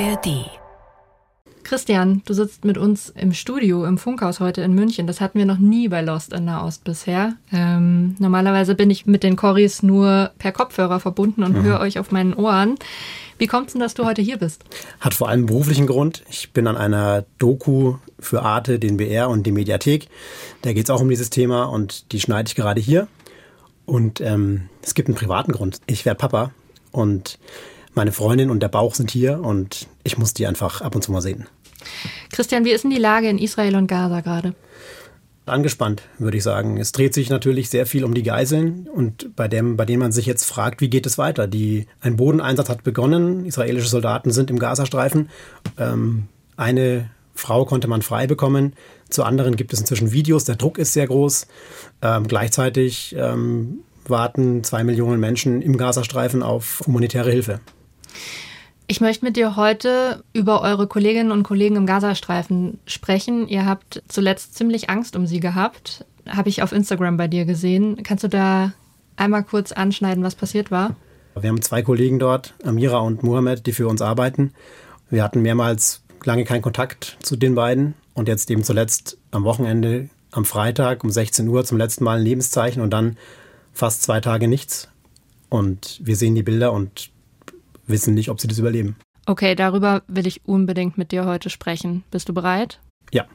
ARD. Christian, du sitzt mit uns im Studio im Funkhaus heute in München. Das hatten wir noch nie bei Lost in Nahost bisher. Ähm, normalerweise bin ich mit den Corys nur per Kopfhörer verbunden und mhm. höre euch auf meinen Ohren. Wie kommt es denn, dass du heute hier bist? Hat vor allem einen beruflichen Grund. Ich bin an einer Doku für Arte, den BR und die Mediathek. Da geht es auch um dieses Thema und die schneide ich gerade hier. Und ähm, es gibt einen privaten Grund. Ich werde Papa und meine Freundin und der Bauch sind hier und ich muss die einfach ab und zu mal sehen. Christian, wie ist denn die Lage in Israel und Gaza gerade? Angespannt, würde ich sagen. Es dreht sich natürlich sehr viel um die Geiseln und bei dem, bei denen man sich jetzt fragt, wie geht es weiter? Die, ein Bodeneinsatz hat begonnen. Israelische Soldaten sind im Gazastreifen. Ähm, eine Frau konnte man frei bekommen. Zu anderen gibt es inzwischen Videos. Der Druck ist sehr groß. Ähm, gleichzeitig ähm, warten zwei Millionen Menschen im Gazastreifen auf humanitäre Hilfe. Ich möchte mit dir heute über eure Kolleginnen und Kollegen im Gazastreifen sprechen. Ihr habt zuletzt ziemlich Angst um sie gehabt. Habe ich auf Instagram bei dir gesehen. Kannst du da einmal kurz anschneiden, was passiert war? Wir haben zwei Kollegen dort, Amira und Mohamed, die für uns arbeiten. Wir hatten mehrmals lange keinen Kontakt zu den beiden und jetzt eben zuletzt am Wochenende, am Freitag um 16 Uhr zum letzten Mal ein Lebenszeichen und dann fast zwei Tage nichts. Und wir sehen die Bilder und wissen nicht, ob sie das überleben. Okay, darüber will ich unbedingt mit dir heute sprechen. Bist du bereit? Ja.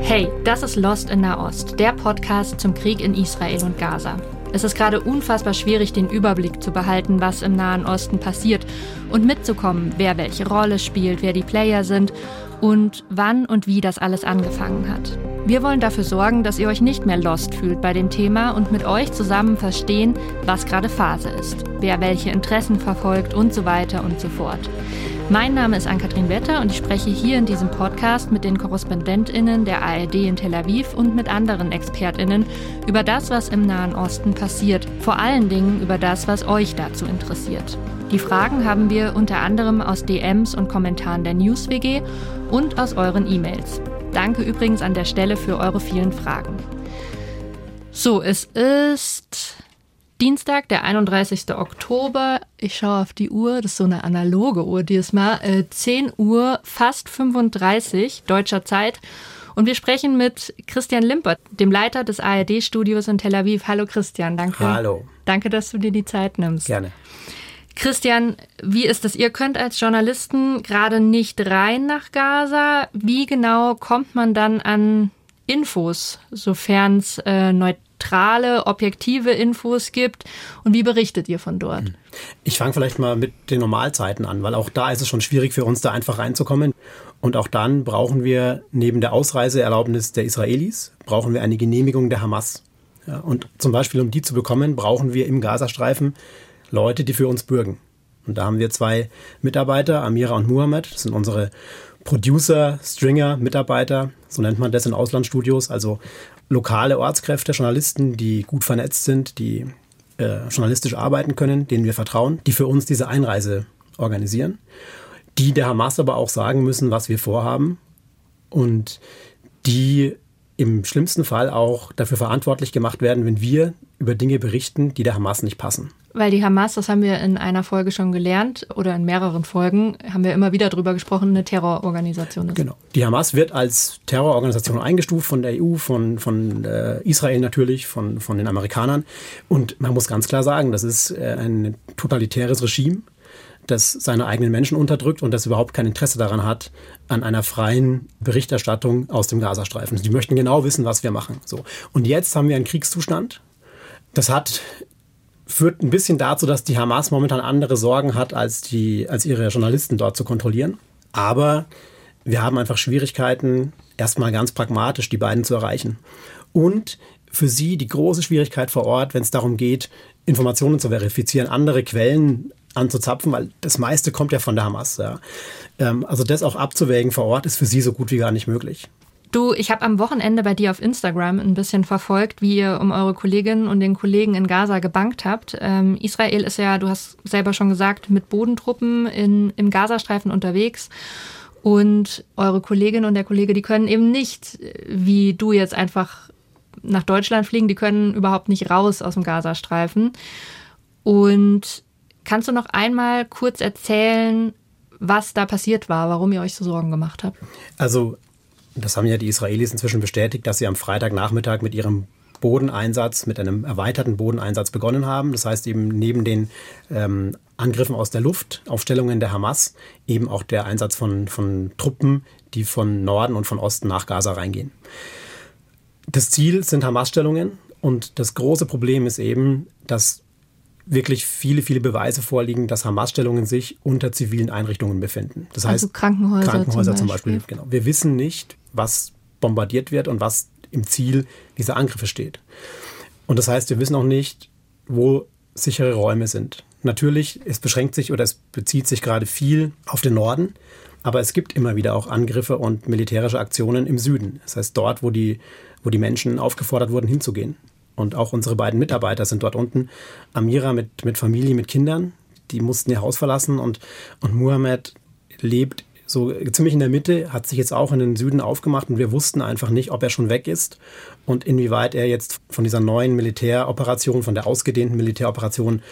Hey, das ist Lost in Nahost, der Podcast zum Krieg in Israel und Gaza. Es ist gerade unfassbar schwierig, den Überblick zu behalten, was im Nahen Osten passiert und mitzukommen, wer welche Rolle spielt, wer die Player sind und wann und wie das alles angefangen hat. Wir wollen dafür sorgen, dass ihr euch nicht mehr lost fühlt bei dem Thema und mit euch zusammen verstehen, was gerade Phase ist, wer welche Interessen verfolgt und so weiter und so fort. Mein Name ist Ann-Kathrin Wetter und ich spreche hier in diesem Podcast mit den KorrespondentInnen der ARD in Tel Aviv und mit anderen ExpertInnen über das, was im Nahen Osten passiert. Vor allen Dingen über das, was euch dazu interessiert. Die Fragen haben wir unter anderem aus DMs und Kommentaren der NewsWG und aus euren E-Mails. Danke übrigens an der Stelle für eure vielen Fragen. So, es ist Dienstag, der 31. Oktober. Ich schaue auf die Uhr, das ist so eine analoge Uhr diesmal. Äh, 10 Uhr, fast 35 deutscher Zeit. Und wir sprechen mit Christian Limpert, dem Leiter des ARD-Studios in Tel Aviv. Hallo Christian, danke. Hallo. Danke, dass du dir die Zeit nimmst. Gerne. Christian, wie ist das? Ihr könnt als Journalisten gerade nicht rein nach Gaza. Wie genau kommt man dann an Infos, sofern es äh, neutrale, objektive Infos gibt? Und wie berichtet ihr von dort? Ich fange vielleicht mal mit den Normalzeiten an, weil auch da ist es schon schwierig für uns, da einfach reinzukommen. Und auch dann brauchen wir neben der Ausreiseerlaubnis der Israelis, brauchen wir eine Genehmigung der Hamas. Ja, und zum Beispiel, um die zu bekommen, brauchen wir im Gazastreifen Leute, die für uns bürgen. Und da haben wir zwei Mitarbeiter, Amira und Muhammad. Das sind unsere Producer, Stringer, Mitarbeiter, so nennt man das in Auslandsstudios, also lokale Ortskräfte, Journalisten, die gut vernetzt sind, die äh, journalistisch arbeiten können, denen wir vertrauen, die für uns diese Einreise organisieren, die der Hamas aber auch sagen müssen, was wir vorhaben und die im schlimmsten Fall auch dafür verantwortlich gemacht werden, wenn wir über Dinge berichten, die der Hamas nicht passen. Weil die Hamas, das haben wir in einer Folge schon gelernt oder in mehreren Folgen, haben wir immer wieder darüber gesprochen, eine Terrororganisation ist. Genau. Die Hamas wird als Terrororganisation eingestuft von der EU, von, von äh, Israel natürlich, von, von den Amerikanern. Und man muss ganz klar sagen, das ist äh, ein totalitäres Regime, das seine eigenen Menschen unterdrückt und das überhaupt kein Interesse daran hat, an einer freien Berichterstattung aus dem Gazastreifen. Die möchten genau wissen, was wir machen. So. Und jetzt haben wir einen Kriegszustand. Das hat führt ein bisschen dazu, dass die Hamas momentan andere Sorgen hat, als, die, als ihre Journalisten dort zu kontrollieren. Aber wir haben einfach Schwierigkeiten, erstmal ganz pragmatisch die beiden zu erreichen. Und für sie die große Schwierigkeit vor Ort, wenn es darum geht, Informationen zu verifizieren, andere Quellen anzuzapfen, weil das meiste kommt ja von der Hamas. Ja. Ähm, also das auch abzuwägen vor Ort ist für sie so gut wie gar nicht möglich. Du, ich habe am Wochenende bei dir auf Instagram ein bisschen verfolgt, wie ihr um eure Kolleginnen und den Kollegen in Gaza gebankt habt. Ähm, Israel ist ja, du hast selber schon gesagt, mit Bodentruppen in, im Gazastreifen unterwegs. Und eure Kollegin und der Kollege, die können eben nicht, wie du jetzt einfach nach Deutschland fliegen, die können überhaupt nicht raus aus dem Gazastreifen. Und Kannst du noch einmal kurz erzählen, was da passiert war, warum ihr euch so Sorgen gemacht habt? Also, das haben ja die Israelis inzwischen bestätigt, dass sie am Freitagnachmittag mit ihrem Bodeneinsatz, mit einem erweiterten Bodeneinsatz begonnen haben. Das heißt eben neben den ähm, Angriffen aus der Luft, Aufstellungen der Hamas, eben auch der Einsatz von, von Truppen, die von Norden und von Osten nach Gaza reingehen. Das Ziel sind Hamas-Stellungen und das große Problem ist eben, dass wirklich viele, viele Beweise vorliegen, dass Hamas-Stellungen sich unter zivilen Einrichtungen befinden. Das also heißt, Krankenhäuser, Krankenhäuser zum Beispiel. Zum Beispiel. Genau. Wir wissen nicht, was bombardiert wird und was im Ziel dieser Angriffe steht. Und das heißt, wir wissen auch nicht, wo sichere Räume sind. Natürlich, es beschränkt sich oder es bezieht sich gerade viel auf den Norden, aber es gibt immer wieder auch Angriffe und militärische Aktionen im Süden. Das heißt, dort, wo die, wo die Menschen aufgefordert wurden, hinzugehen. Und auch unsere beiden Mitarbeiter sind dort unten. Amira mit, mit Familie, mit Kindern, die mussten ihr Haus verlassen und, und Muhammad lebt so ziemlich in der Mitte, hat sich jetzt auch in den Süden aufgemacht und wir wussten einfach nicht, ob er schon weg ist und inwieweit er jetzt von dieser neuen Militäroperation, von der ausgedehnten Militäroperation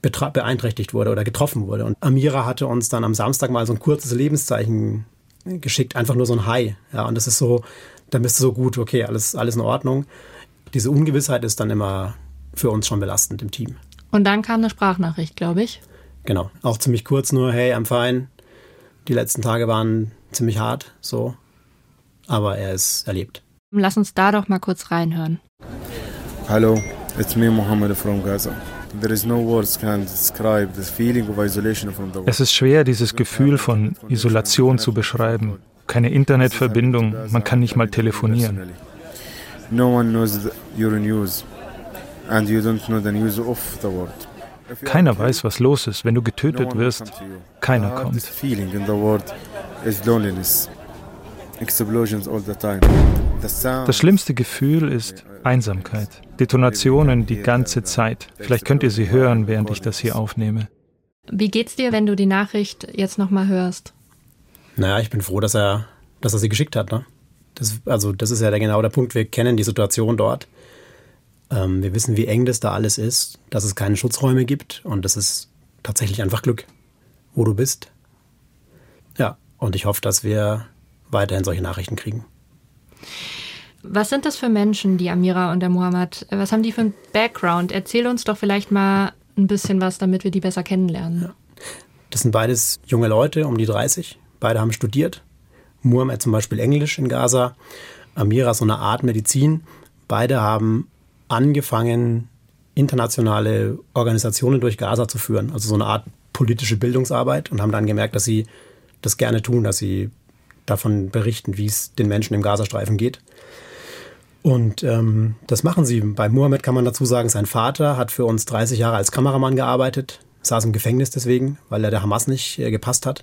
beeinträchtigt wurde oder getroffen wurde. Und Amira hatte uns dann am Samstag mal so ein kurzes Lebenszeichen geschickt, einfach nur so ein Hi. Ja, und das ist so, dann bist du so gut, okay, alles, alles in Ordnung. Diese Ungewissheit ist dann immer für uns schon belastend im Team. Und dann kam eine Sprachnachricht, glaube ich. Genau, auch ziemlich kurz nur, hey, I'm fine, die letzten Tage waren ziemlich hart, so. Aber er ist erlebt. Lass uns da doch mal kurz reinhören. Hallo, it's me Mohammed from Gaza. Es ist schwer, dieses Gefühl von Isolation zu beschreiben. Keine Internetverbindung, man kann nicht mal telefonieren. No one knows your news and you don't know the news of the world. Keiner weiß, was los ist. Wenn du getötet wirst, keiner kommt. Das schlimmste Gefühl ist Einsamkeit. Detonationen die ganze Zeit. Vielleicht könnt ihr sie hören, während ich das hier aufnehme. Wie geht's dir, wenn du die Nachricht jetzt nochmal hörst? Naja, ich bin froh, dass er, dass er sie geschickt hat. Ne? Das, also, das ist ja der, genau der Punkt. Wir kennen die Situation dort. Ähm, wir wissen, wie eng das da alles ist, dass es keine Schutzräume gibt und das ist tatsächlich einfach Glück, wo du bist. Ja, und ich hoffe, dass wir weiterhin solche Nachrichten kriegen. Was sind das für Menschen, die Amira und der Mohammed? Was haben die für einen Background? Erzähl uns doch vielleicht mal ein bisschen was, damit wir die besser kennenlernen. Ja. Das sind beides junge Leute, um die 30. Beide haben studiert. Mohammed zum Beispiel Englisch in Gaza, Amira so eine Art Medizin. Beide haben angefangen, internationale Organisationen durch Gaza zu führen, also so eine Art politische Bildungsarbeit und haben dann gemerkt, dass sie das gerne tun, dass sie davon berichten, wie es den Menschen im Gazastreifen geht. Und ähm, das machen sie. Bei Mohammed kann man dazu sagen, sein Vater hat für uns 30 Jahre als Kameramann gearbeitet, saß im Gefängnis deswegen, weil er der Hamas nicht äh, gepasst hat.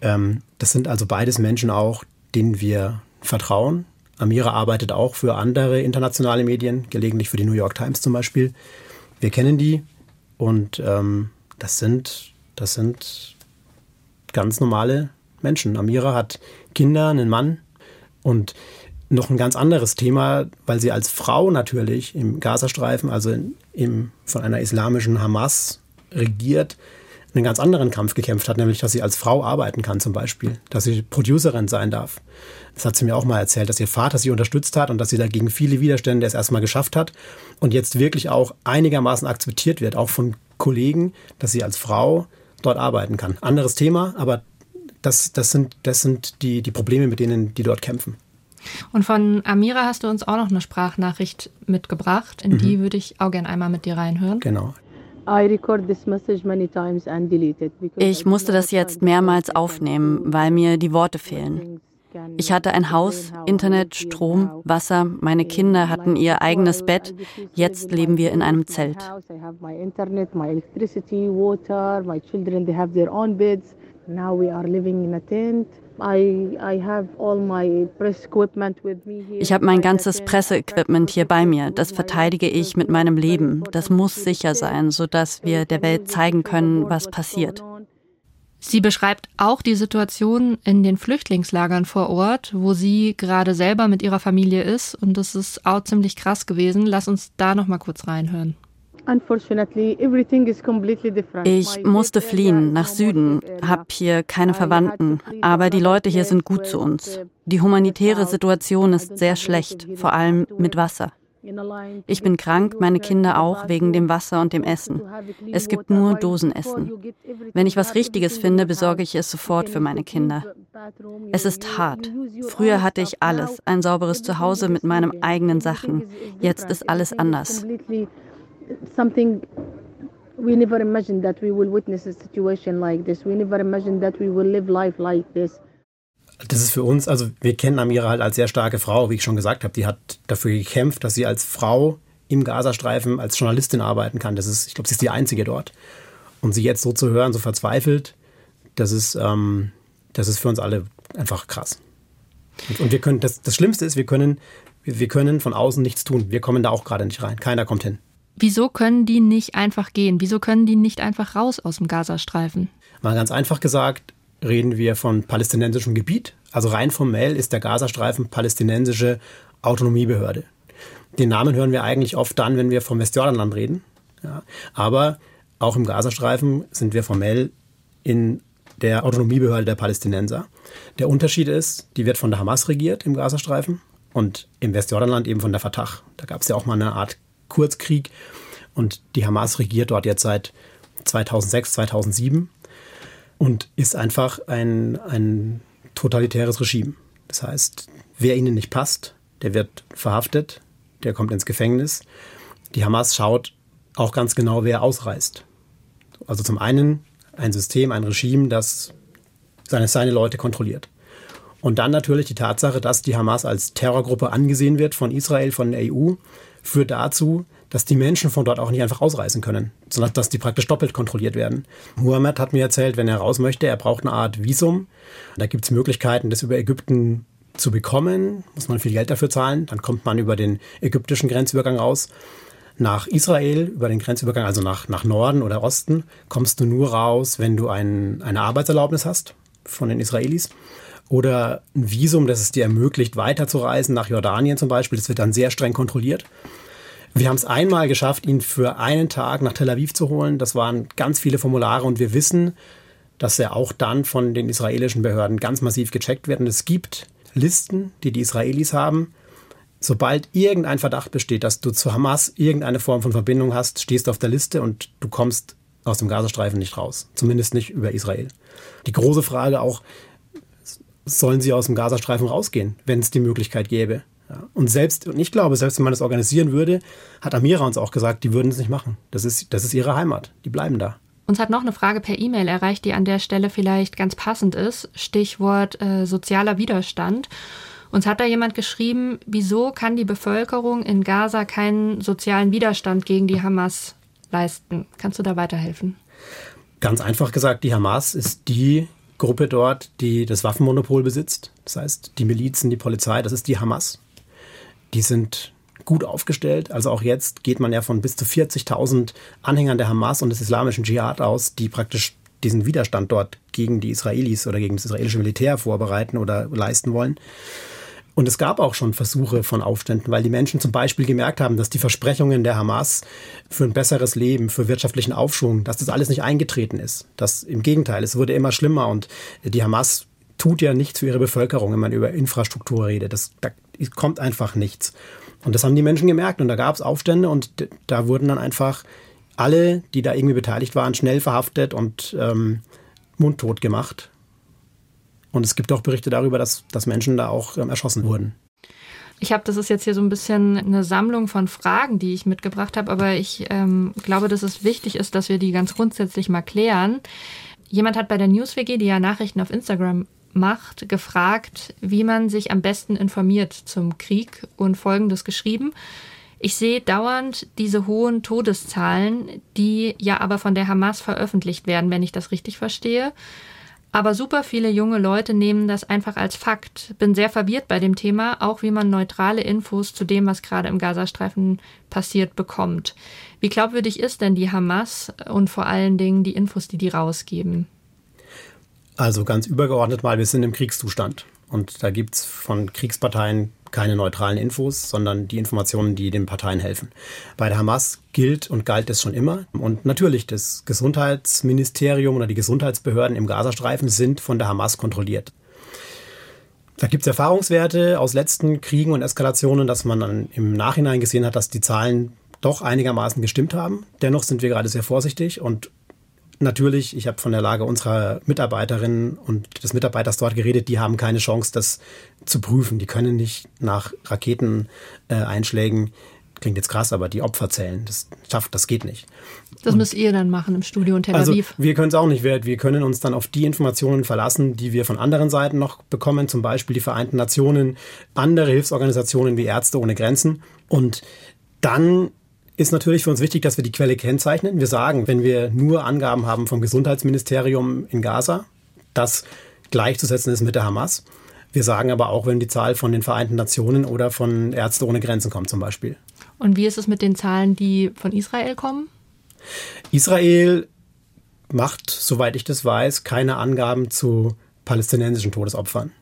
Ähm, das sind also beides Menschen auch, denen wir vertrauen, Amira arbeitet auch für andere internationale Medien, gelegentlich für die New York Times zum Beispiel. Wir kennen die und ähm, das sind, das sind ganz normale Menschen. Amira hat Kinder, einen Mann und noch ein ganz anderes Thema, weil sie als Frau natürlich im Gazastreifen, also in, im, von einer islamischen Hamas regiert, einen ganz anderen Kampf gekämpft hat, nämlich dass sie als Frau arbeiten kann zum Beispiel, dass sie Producerin sein darf. Das hat sie mir auch mal erzählt, dass ihr Vater sie unterstützt hat und dass sie dagegen viele Widerstände es erstmal geschafft hat und jetzt wirklich auch einigermaßen akzeptiert wird, auch von Kollegen, dass sie als Frau dort arbeiten kann. Anderes Thema, aber das, das sind, das sind die, die Probleme, mit denen die dort kämpfen. Und von Amira hast du uns auch noch eine Sprachnachricht mitgebracht. In mhm. die würde ich auch gerne einmal mit dir reinhören. Genau. Ich musste das jetzt mehrmals aufnehmen, weil mir die Worte fehlen. Ich hatte ein Haus, Internet, Strom, Wasser, meine Kinder hatten ihr eigenes Bett, jetzt leben wir in einem Zelt. Now we are living in a tent. Ich habe mein ganzes Presseequipment hier bei mir. Das verteidige ich mit meinem Leben. Das muss sicher sein, sodass wir der Welt zeigen können, was passiert. Sie beschreibt auch die Situation in den Flüchtlingslagern vor Ort, wo sie gerade selber mit ihrer Familie ist. Und das ist auch ziemlich krass gewesen. Lass uns da noch mal kurz reinhören. Ich musste fliehen nach Süden, habe hier keine Verwandten, aber die Leute hier sind gut zu uns. Die humanitäre Situation ist sehr schlecht, vor allem mit Wasser. Ich bin krank, meine Kinder auch, wegen dem Wasser und dem Essen. Es gibt nur Dosenessen. Wenn ich was Richtiges finde, besorge ich es sofort für meine Kinder. Es ist hart. Früher hatte ich alles, ein sauberes Zuhause mit meinen eigenen Sachen. Jetzt ist alles anders. We never imagined that we will witness a situation like this. We never imagined that we will live life like this das ist für uns, also wir kennen Amira halt als sehr starke Frau, wie ich schon gesagt habe. Die hat dafür gekämpft, dass sie als Frau im Gazastreifen als Journalistin arbeiten kann. Das ist, ich glaube, sie ist die einzige dort. Und sie jetzt so zu hören, so verzweifelt, das ist, ähm, das ist für uns alle einfach krass. Und, und wir können, das, das Schlimmste ist, wir können, wir können von außen nichts tun. Wir kommen da auch gerade nicht rein. Keiner kommt hin. Wieso können die nicht einfach gehen? Wieso können die nicht einfach raus aus dem Gazastreifen? Mal ganz einfach gesagt, reden wir von palästinensischem Gebiet. Also rein formell ist der Gazastreifen palästinensische Autonomiebehörde. Den Namen hören wir eigentlich oft dann, wenn wir vom Westjordanland reden. Ja. Aber auch im Gazastreifen sind wir formell in der Autonomiebehörde der Palästinenser. Der Unterschied ist, die wird von der Hamas regiert im Gazastreifen und im Westjordanland eben von der Fatah. Da gab es ja auch mal eine Art Kurzkrieg und die Hamas regiert dort jetzt seit 2006, 2007 und ist einfach ein, ein totalitäres Regime. Das heißt, wer ihnen nicht passt, der wird verhaftet, der kommt ins Gefängnis. Die Hamas schaut auch ganz genau, wer ausreist. Also zum einen ein System, ein Regime, das seine, seine Leute kontrolliert. Und dann natürlich die Tatsache, dass die Hamas als Terrorgruppe angesehen wird von Israel, von der EU, führt dazu, dass die Menschen von dort auch nicht einfach ausreisen können, sondern dass die praktisch doppelt kontrolliert werden. Muhammad hat mir erzählt, wenn er raus möchte, er braucht eine Art Visum. Da gibt es Möglichkeiten, das über Ägypten zu bekommen, muss man viel Geld dafür zahlen. Dann kommt man über den ägyptischen Grenzübergang raus. Nach Israel, über den Grenzübergang, also nach, nach Norden oder Osten, kommst du nur raus, wenn du ein, eine Arbeitserlaubnis hast von den Israelis oder ein Visum, das es dir ermöglicht, weiterzureisen nach Jordanien zum Beispiel. Das wird dann sehr streng kontrolliert. Wir haben es einmal geschafft, ihn für einen Tag nach Tel Aviv zu holen. Das waren ganz viele Formulare und wir wissen, dass er auch dann von den israelischen Behörden ganz massiv gecheckt wird. Und es gibt Listen, die die Israelis haben. Sobald irgendein Verdacht besteht, dass du zu Hamas irgendeine Form von Verbindung hast, stehst du auf der Liste und du kommst aus dem Gazastreifen nicht raus. Zumindest nicht über Israel. Die große Frage auch, sollen sie aus dem Gazastreifen rausgehen, wenn es die Möglichkeit gäbe? Ja. Und selbst, und ich glaube, selbst wenn man das organisieren würde, hat Amira uns auch gesagt, die würden es nicht machen. Das ist, das ist ihre Heimat. Die bleiben da. Uns hat noch eine Frage per E-Mail erreicht, die an der Stelle vielleicht ganz passend ist. Stichwort äh, sozialer Widerstand. Uns hat da jemand geschrieben, wieso kann die Bevölkerung in Gaza keinen sozialen Widerstand gegen die Hamas leisten? Kannst du da weiterhelfen? Ganz einfach gesagt, die Hamas ist die Gruppe dort, die das Waffenmonopol besitzt. Das heißt, die Milizen, die Polizei, das ist die Hamas die sind gut aufgestellt. Also auch jetzt geht man ja von bis zu 40.000 Anhängern der Hamas und des islamischen Dschihad aus, die praktisch diesen Widerstand dort gegen die Israelis oder gegen das israelische Militär vorbereiten oder leisten wollen. Und es gab auch schon Versuche von Aufständen, weil die Menschen zum Beispiel gemerkt haben, dass die Versprechungen der Hamas für ein besseres Leben, für wirtschaftlichen Aufschwung, dass das alles nicht eingetreten ist. Das im Gegenteil, es wurde immer schlimmer und die Hamas tut ja nichts für ihre Bevölkerung, wenn man über Infrastruktur redet. Das, da kommt einfach nichts. Und das haben die Menschen gemerkt und da gab es Aufstände und da wurden dann einfach alle, die da irgendwie beteiligt waren, schnell verhaftet und ähm, mundtot gemacht. Und es gibt auch Berichte darüber, dass, dass Menschen da auch ähm, erschossen wurden. Ich habe, das ist jetzt hier so ein bisschen eine Sammlung von Fragen, die ich mitgebracht habe, aber ich ähm, glaube, dass es wichtig ist, dass wir die ganz grundsätzlich mal klären. Jemand hat bei der NewsWG, die ja Nachrichten auf Instagram macht, gefragt, wie man sich am besten informiert zum Krieg und Folgendes geschrieben. Ich sehe dauernd diese hohen Todeszahlen, die ja aber von der Hamas veröffentlicht werden, wenn ich das richtig verstehe. Aber super viele junge Leute nehmen das einfach als Fakt. Bin sehr verwirrt bei dem Thema, auch wie man neutrale Infos zu dem, was gerade im Gazastreifen passiert, bekommt. Wie glaubwürdig ist denn die Hamas und vor allen Dingen die Infos, die die rausgeben? Also ganz übergeordnet mal, wir sind im Kriegszustand. Und da gibt es von Kriegsparteien keine neutralen Infos, sondern die Informationen, die den Parteien helfen. Bei der Hamas gilt und galt es schon immer. Und natürlich, das Gesundheitsministerium oder die Gesundheitsbehörden im Gazastreifen sind von der Hamas kontrolliert. Da gibt es Erfahrungswerte aus letzten Kriegen und Eskalationen, dass man dann im Nachhinein gesehen hat, dass die Zahlen doch einigermaßen gestimmt haben. Dennoch sind wir gerade sehr vorsichtig und natürlich, ich habe von der Lage unserer Mitarbeiterinnen und des Mitarbeiters dort geredet, die haben keine Chance, das zu prüfen. Die können nicht nach Raketeneinschlägen, äh, klingt jetzt krass, aber die Opfer zählen. Das schafft, das geht nicht. Das und, müsst ihr dann machen im Studio in Tel also Aviv. Also wir können es auch nicht. Wir, wir können uns dann auf die Informationen verlassen, die wir von anderen Seiten noch bekommen, zum Beispiel die Vereinten Nationen, andere Hilfsorganisationen wie Ärzte ohne Grenzen. Und dann ist natürlich für uns wichtig, dass wir die Quelle kennzeichnen. Wir sagen, wenn wir nur Angaben haben vom Gesundheitsministerium in Gaza, das gleichzusetzen ist mit der Hamas. Wir sagen aber auch, wenn die Zahl von den Vereinten Nationen oder von Ärzte ohne Grenzen kommt zum Beispiel. Und wie ist es mit den Zahlen, die von Israel kommen? Israel macht, soweit ich das weiß, keine Angaben zu palästinensischen Todesopfern.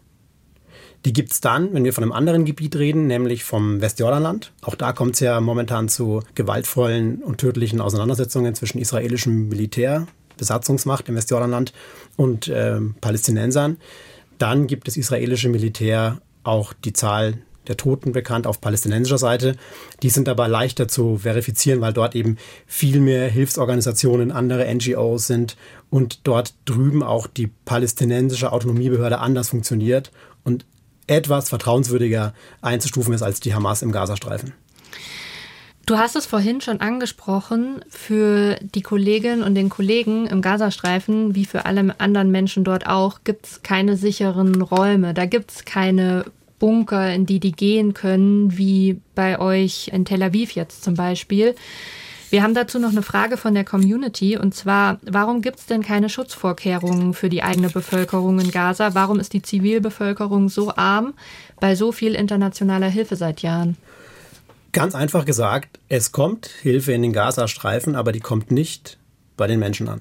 Die gibt es dann, wenn wir von einem anderen Gebiet reden, nämlich vom Westjordanland. Auch da kommt es ja momentan zu gewaltvollen und tödlichen Auseinandersetzungen zwischen israelischem Militär, Besatzungsmacht im Westjordanland und äh, Palästinensern. Dann gibt das israelische Militär auch die Zahl der Toten bekannt auf palästinensischer Seite. Die sind aber leichter zu verifizieren, weil dort eben viel mehr Hilfsorganisationen, andere NGOs sind und dort drüben auch die palästinensische Autonomiebehörde anders funktioniert und etwas vertrauenswürdiger einzustufen ist als die Hamas im Gazastreifen. Du hast es vorhin schon angesprochen, für die Kolleginnen und den Kollegen im Gazastreifen, wie für alle anderen Menschen dort auch, gibt es keine sicheren Räume. Da gibt es keine Bunker, in die die gehen können, wie bei euch in Tel Aviv jetzt zum Beispiel. Wir haben dazu noch eine Frage von der Community und zwar, warum gibt es denn keine Schutzvorkehrungen für die eigene Bevölkerung in Gaza? Warum ist die Zivilbevölkerung so arm bei so viel internationaler Hilfe seit Jahren? Ganz einfach gesagt, es kommt Hilfe in den Gazastreifen, aber die kommt nicht bei den Menschen an.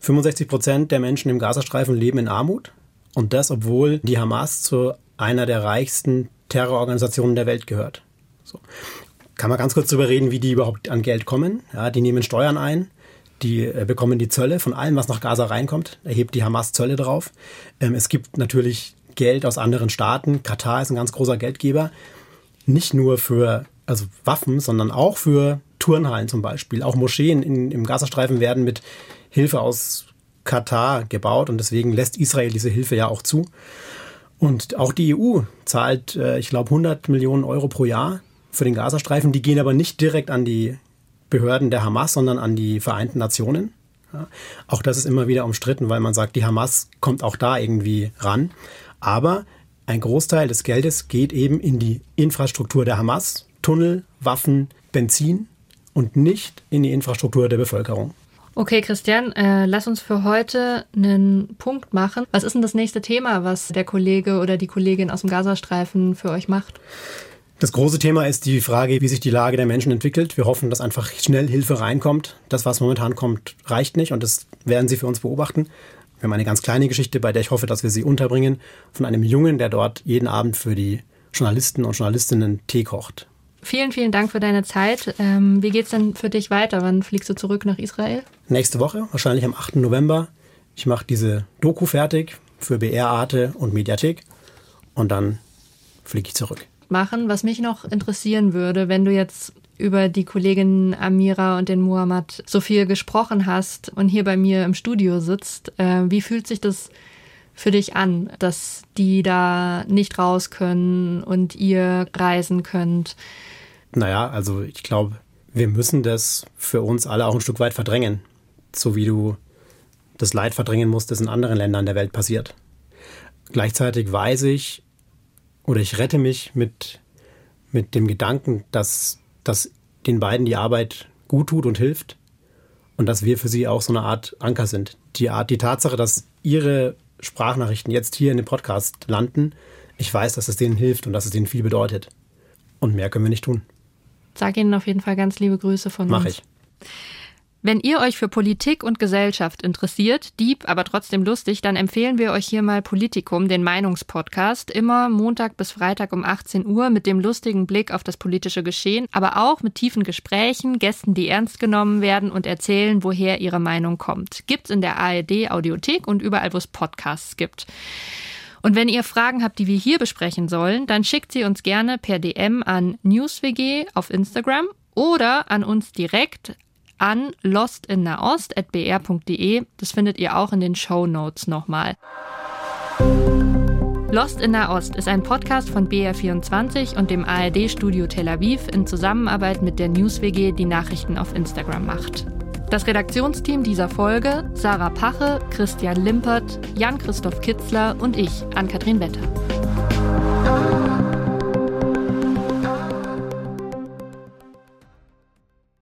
65 Prozent der Menschen im Gazastreifen leben in Armut und das, obwohl die Hamas zu einer der reichsten Terrororganisationen der Welt gehört. So kann man ganz kurz darüber reden, wie die überhaupt an Geld kommen. Ja, die nehmen Steuern ein, die äh, bekommen die Zölle von allem, was nach Gaza reinkommt. Erhebt die Hamas Zölle drauf. Ähm, es gibt natürlich Geld aus anderen Staaten. Katar ist ein ganz großer Geldgeber. Nicht nur für also Waffen, sondern auch für Turnhallen zum Beispiel. Auch Moscheen in, im Gazastreifen werden mit Hilfe aus Katar gebaut und deswegen lässt Israel diese Hilfe ja auch zu. Und auch die EU zahlt, äh, ich glaube, 100 Millionen Euro pro Jahr für den Gazastreifen. Die gehen aber nicht direkt an die Behörden der Hamas, sondern an die Vereinten Nationen. Ja, auch das ist immer wieder umstritten, weil man sagt, die Hamas kommt auch da irgendwie ran. Aber ein Großteil des Geldes geht eben in die Infrastruktur der Hamas, Tunnel, Waffen, Benzin und nicht in die Infrastruktur der Bevölkerung. Okay, Christian, äh, lass uns für heute einen Punkt machen. Was ist denn das nächste Thema, was der Kollege oder die Kollegin aus dem Gazastreifen für euch macht? Das große Thema ist die Frage, wie sich die Lage der Menschen entwickelt. Wir hoffen, dass einfach schnell Hilfe reinkommt. Das, was momentan kommt, reicht nicht und das werden Sie für uns beobachten. Wir haben eine ganz kleine Geschichte, bei der ich hoffe, dass wir sie unterbringen, von einem Jungen, der dort jeden Abend für die Journalisten und Journalistinnen Tee kocht. Vielen, vielen Dank für deine Zeit. Ähm, wie geht's denn für dich weiter? Wann fliegst du zurück nach Israel? Nächste Woche, wahrscheinlich am 8. November. Ich mache diese Doku fertig für BR Arte und Mediathek und dann fliege ich zurück machen. Was mich noch interessieren würde, wenn du jetzt über die Kollegin Amira und den Muhammad so viel gesprochen hast und hier bei mir im Studio sitzt, äh, wie fühlt sich das für dich an, dass die da nicht raus können und ihr reisen könnt? Naja, also ich glaube, wir müssen das für uns alle auch ein Stück weit verdrängen. So wie du das Leid verdrängen musst, das in anderen Ländern der Welt passiert. Gleichzeitig weiß ich, oder ich rette mich mit, mit dem Gedanken, dass, dass den beiden die Arbeit gut tut und hilft und dass wir für sie auch so eine Art Anker sind. Die Art, die Tatsache, dass ihre Sprachnachrichten jetzt hier in dem Podcast landen, ich weiß, dass es denen hilft und dass es denen viel bedeutet. Und mehr können wir nicht tun. Sag ihnen auf jeden Fall ganz liebe Grüße von Mach uns. Mach ich. Wenn ihr euch für Politik und Gesellschaft interessiert, deep, aber trotzdem lustig, dann empfehlen wir euch hier mal Politikum, den Meinungspodcast, immer Montag bis Freitag um 18 Uhr mit dem lustigen Blick auf das politische Geschehen, aber auch mit tiefen Gesprächen, Gästen, die ernst genommen werden und erzählen, woher ihre Meinung kommt. Gibt's in der ARD Audiothek und überall, wo es Podcasts gibt. Und wenn ihr Fragen habt, die wir hier besprechen sollen, dann schickt sie uns gerne per DM an newswg auf Instagram oder an uns direkt an lostinnaost.br.de. Das findet ihr auch in den Show Notes nochmal. Lost in Nahost ist ein Podcast von BR24 und dem ARD-Studio Tel Aviv in Zusammenarbeit mit der NewsWG, die Nachrichten auf Instagram macht. Das Redaktionsteam dieser Folge: Sarah Pache, Christian Limpert, Jan-Christoph Kitzler und ich, Ann-Kathrin Wetter.